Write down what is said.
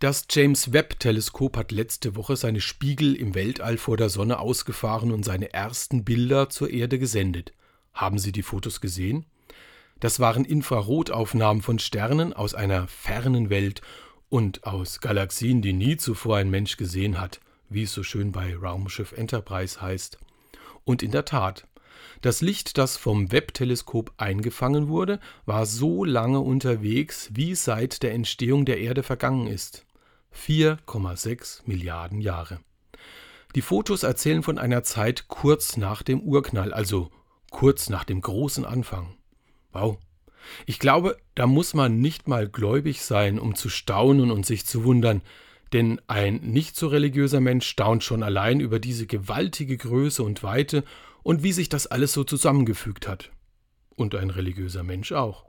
Das James Webb-Teleskop hat letzte Woche seine Spiegel im Weltall vor der Sonne ausgefahren und seine ersten Bilder zur Erde gesendet. Haben Sie die Fotos gesehen? Das waren Infrarotaufnahmen von Sternen aus einer fernen Welt und aus Galaxien, die nie zuvor ein Mensch gesehen hat, wie es so schön bei Raumschiff Enterprise heißt. Und in der Tat, das Licht, das vom Webb-Teleskop eingefangen wurde, war so lange unterwegs, wie seit der Entstehung der Erde vergangen ist. 4,6 Milliarden Jahre. Die Fotos erzählen von einer Zeit kurz nach dem Urknall, also kurz nach dem großen Anfang. Wow. Ich glaube, da muss man nicht mal gläubig sein, um zu staunen und sich zu wundern, denn ein nicht so religiöser Mensch staunt schon allein über diese gewaltige Größe und Weite und wie sich das alles so zusammengefügt hat. Und ein religiöser Mensch auch.